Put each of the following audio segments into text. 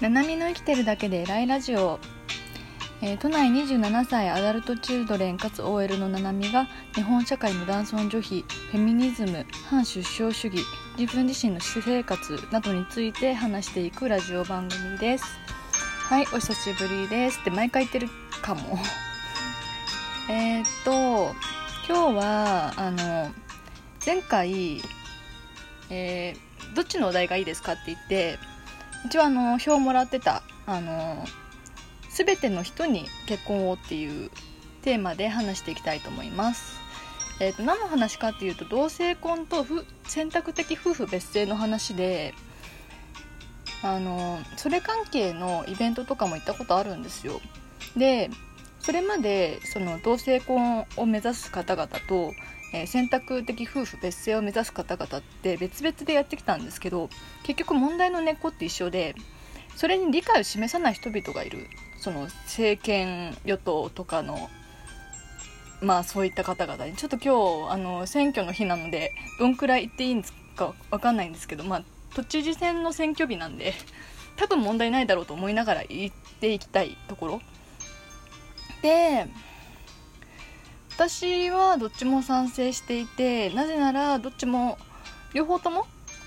ななみの生きてるだけで偉いラジオ、えー都内27歳アダルトチルドレンかつ OL のななみが日本社会の男尊女卑フェミニズム反出生主義自分自身の私生活などについて話していくラジオ番組です。はいお久しぶりです。って毎回言ってるかも。えっと今日はあの前回、えーどっちのお題がいいですかって言って一応あの表をもらってたあの全ての人に結婚をっていうテーマで話していきたいと思います。えー、と何の話かっていうと同性婚と選択的夫婦別姓の話であのそれ関係のイベントとかも行ったことあるんですよ。でそれまでその同性婚を目指す方々と、え選択的夫婦別姓を目指す方々って別々でやってきたんですけど結局問題の根っこって一緒でそれに理解を示さない人々がいる。その政権与党とかのまあそういった方々に。ちょっと今日あの選挙の日なのでどんくらい言っていいんですかわかんないんですけどまあ都知事選の選挙日なんで多分問題ないだろうと思いながら言っていきたいところ。で私はどっちも賛成していてなぜならどっちも両方とも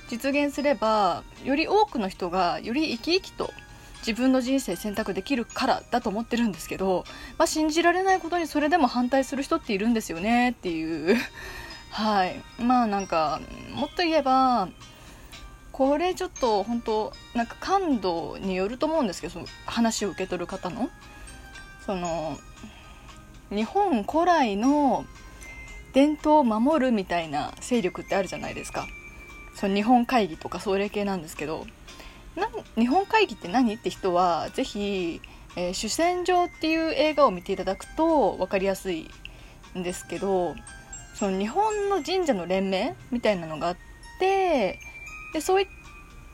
実現すればより多くの人がより生き生きと自分の人生選択できるからだと思ってるんですけど、まあ、信じられないことにそれでも反対する人っているんですよねっていう。はい。まあなんかもっと言えばこれちょっと本当なんか感度によると思うんですけどその話を受け取る方の。その日本古来の伝統を守るみたいな勢力ってあるじゃないですか。その日本会議とかそれ系なんですけど。日本会議って何って人はぜひ、えー主戦場」っていう映画を見ていただくと分かりやすいんですけどその日本の神社の連盟みたいなのがあってでそういっ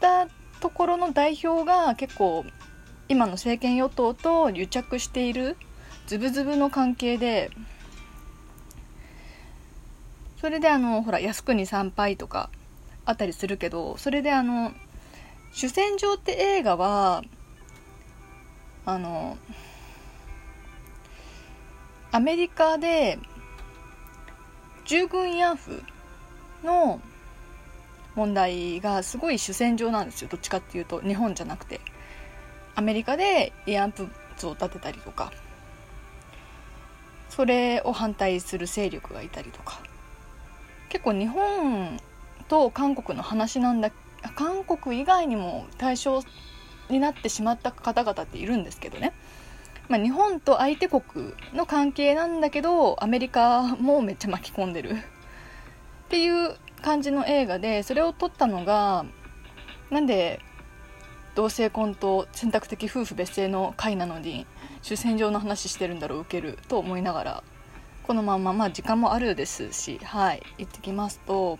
たところの代表が結構今の政権与党と癒着しているズブズブの関係でそれであのほら靖国参拝とかあったりするけどそれであの「主戦場」って映画はあのアメリカで従軍慰安婦の問題がすごい主戦場なんですよ。どっちかっていうと日本じゃなくて。アメリカで慰安婦像を建てたりとか。それを反対する勢力がいたりとか。結構日本と韓国の話なんだ韓国以外にも対象になってしまった方々っているんですけどね、まあ、日本と相手国の関係なんだけどアメリカもめっちゃ巻き込んでるっていう感じの映画でそれを撮ったのがなんで同性婚と選択的夫婦別姓の会なのに主戦場の話してるんだろう受けると思いながらこのまままあ時間もあるですしはい行ってきますと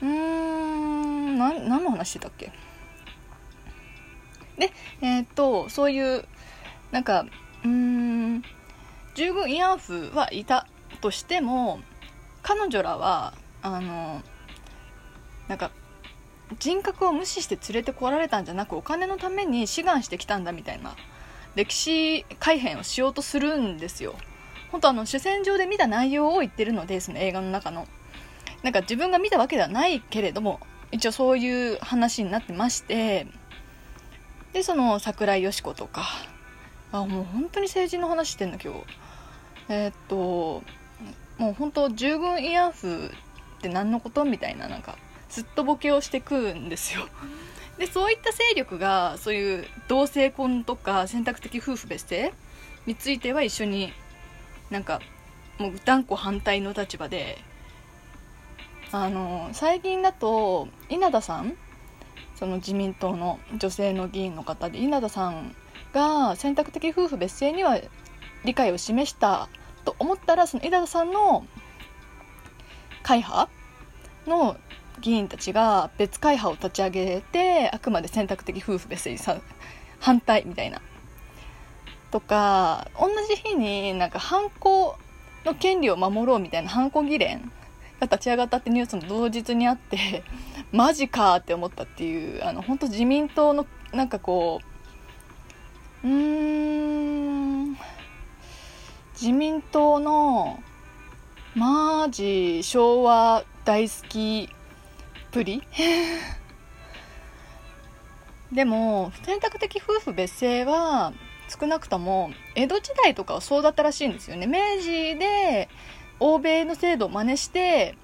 うーん何の話してたっけ？でえーっとそういうなんかうーん従軍慰安婦はいたとしても彼女らはあのなんか人格を無視して連れてこられたんじゃなくお金のために志願してきたんだみたいな歴史改変をしようとするんですよ。本当あの主戦場で見た内容を言ってるのでその映画の中の。なんか自分が見たわけではないけれども一応そういう話になってましてでその桜井よし子とか。あもう本当に政治の話してんの今日。えーっともう本当従軍慰安婦って何のこと？みたいななんかすっとぼけをしてくんですよ。でそういった勢力がそういう同性婚とか選択的夫婦別姓については一緒になんかもう断固反対の立場であの最近だと稲田さんその自民党の女性の議員の方で稲田さんが選択的夫婦別姓には理解を示したと思ったらその稲田さんの会派の議員たちが別会派を立ち上げてあくまで選択的夫婦別姓に反対みたいな。とか同じ日になんか犯行の権利を守ろうみたいな犯行議連が立ち上がったってニュースの同日にあって マジかって思ったっていうあの本当自民党のなんかこううーん自民党のマジ昭和大好きプリ？でも選択的夫婦別姓は少なくとも江戸時代とかはそうだったらしいんですよね。明治で欧米の制度を真似して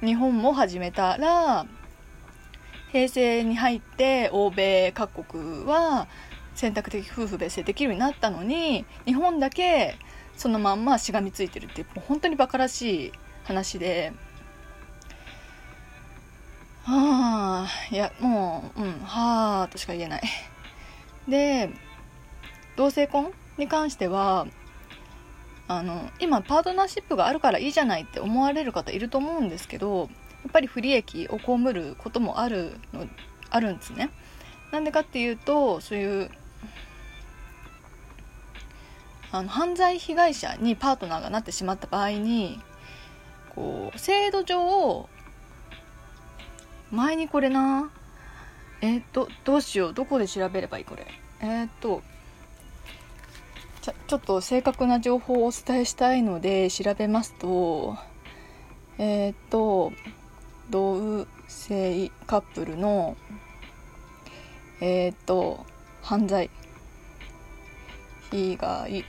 日本も始めたら平成に入って欧米各国は選択的夫婦別姓できるようになったのに日本だけそのまんましがみついてるってもう本当にバカらしい話で。はあいやもううんはあとしか言えない。で同性婚に関してはあの今パートナーシップがあるからいいじゃないって思われる方いると思うんですけどやっぱり不利益を被ることもあるのあるんですね。なんでかっていうとそういうあの犯罪被害者にパートナーがなってしまった場合にこう制度上前にこれな。えっ、とどうしよう。どこで調べればいいこれ。えっ、とちょちょっと正確な情報をお伝えしたいので調べますと。えっ、と同性カップルのえっ、と犯罪。被害。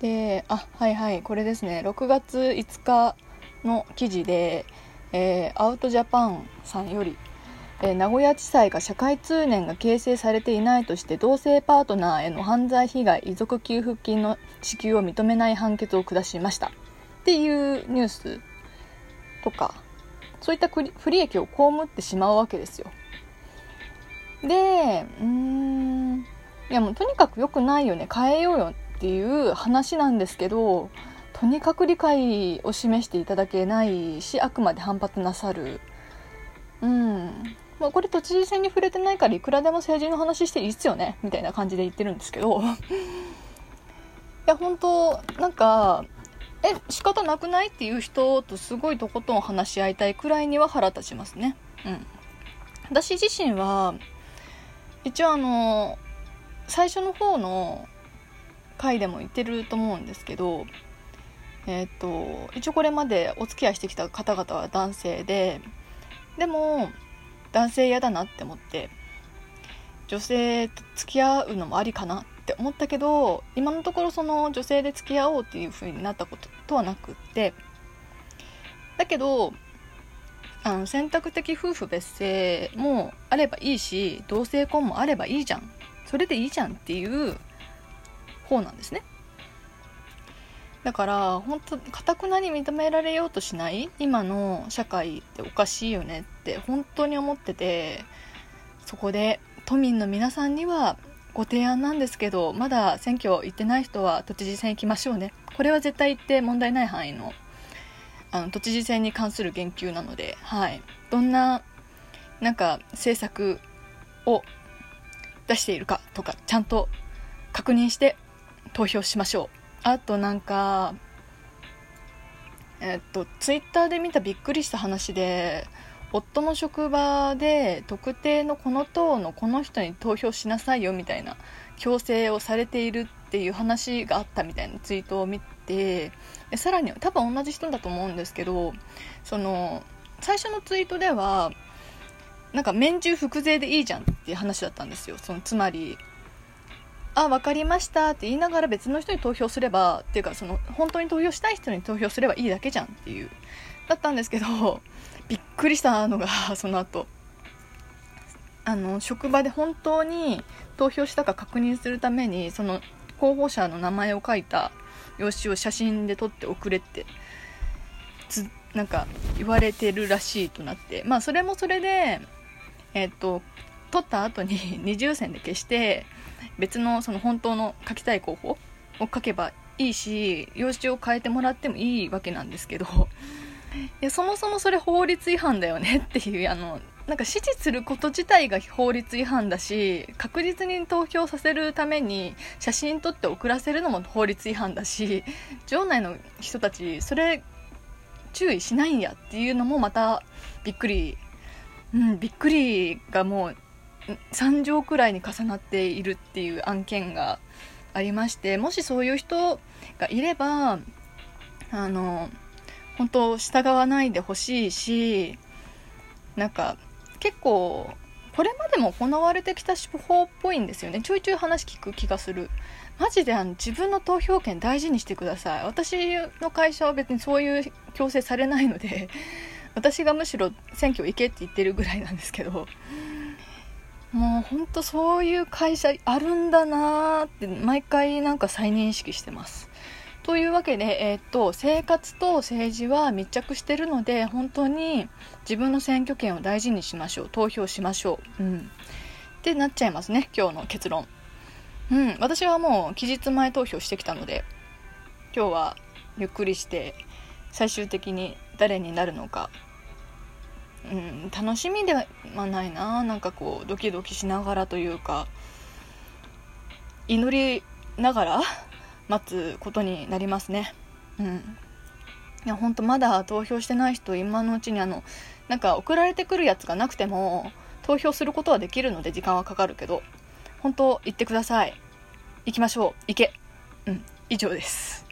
であはいはい。これですね。6月5日の記事で、えー、アウトジャパンさんより、えー、名古屋地裁が社会通念が形成されていないとして同性パートナーへの犯罪被害遺族給付金の支給を認めない判決を下しました。っていうニュースとかそういった不利益を被ってしまうわけですよ。でうーんいやもうとにかく良くないよね変えようよっていう話なんですけどとにかく理解を示していただけないしあくまで反発なさる。うん。まあ、これ都知事選に触れてないからいくらでも政治の話していいっすよねみたいな感じで言ってるんですけど。いや本当なんかえ仕方なくないっていう人とすごいとことん話し合いたいくらいには腹立ちますね。うん。私自身は一応あの最初の方の回でも言ってると思うんですけどえっ、ー、と一応これまでお付き合いしてきた方々は男性ででも男性嫌だなって思って女性と付き合うのもありかなって思ったけど今のところその女性で付き合おうっていう風になったこととはなくってだけどあの選択的夫婦別姓もあればいいし同性婚もあればいいじゃん。それでいいじゃんっていう方なんですね。だから本当かたくなに認められようとしない？今の社会っておかしいよねって本当に思っててそこで都民の皆さんにはご提案なんですけどまだ選挙行ってない人は都知事選行きましょうね。これは絶対言って問題ない範囲のあの都知事選に関する言及なので、はい、どんななんか政策を出しているかとかちゃんと確認して投票しましょう。あとなんかえっとツイッターで見たびっくりした話で夫の職場で特定のこの党のこの人に投票しなさいよみたいな強制をされているっていう話があったみたいなツイートを見てでさらに多分同じ人だと思うんですけどその最初のツイートではなんか免中服税でいいじゃんっていう話だったんですよ。そのつまりあ分かりました。って言いながら別の人に投票すればっていうかその本当に投票したい人に投票すればいいだけじゃんっていう。だったんですけどびっくりしたのがその後。あの職場で本当に投票したか確認するためにその候補者の名前を書いた用紙を写真で撮って送れってつなんか言われてるらしいとなって。まあそれもそれでえっ、と撮った後に二重線で消して別のその本当の書きたい候補を書けばいいし用紙を変えてもらってもいいわけなんですけどいやそもそもそれ法律違反だよねっていうあのなんか支持すること自体が法律違反だし確実に投票させるために写真撮って送らせるのも法律違反だし場内の人たちそれ注意しないんやっていうのもまたびっくり、うん、びっくりがもう3乗くらいに重なっているっていう案件がありましてもしそういう人がいればあの本当従わないでほしいしなんか結構これまでも行われてきた手法っぽいんですよね。ちょいちょい話聞く気がする。マジであの自分の投票権大事にしてください。私の会社は別にそういう強制されないので私がむしろ選挙行けって言ってるぐらいなんですけど。もうほんとそういう会社あるんだなーって毎回なんか再認識してます。というわけで、えー、っと生活と政治は密着してるので本当に自分の選挙権を大事にしましょう投票しましょう、うん、ってなっちゃいますね今日の結論。うん。私はもう期日前投票してきたので今日はゆっくりして最終的に誰になるのかうん、楽しみではないななんかこうドキドキしながらというか祈りながら待つことになりますね。うん。いや本当まだ投票してない人今のうちにあのなんか送られてくるやつがなくても投票することはできるので時間はかかるけど本当行ってください。行きましょう。行け。うん。以上です。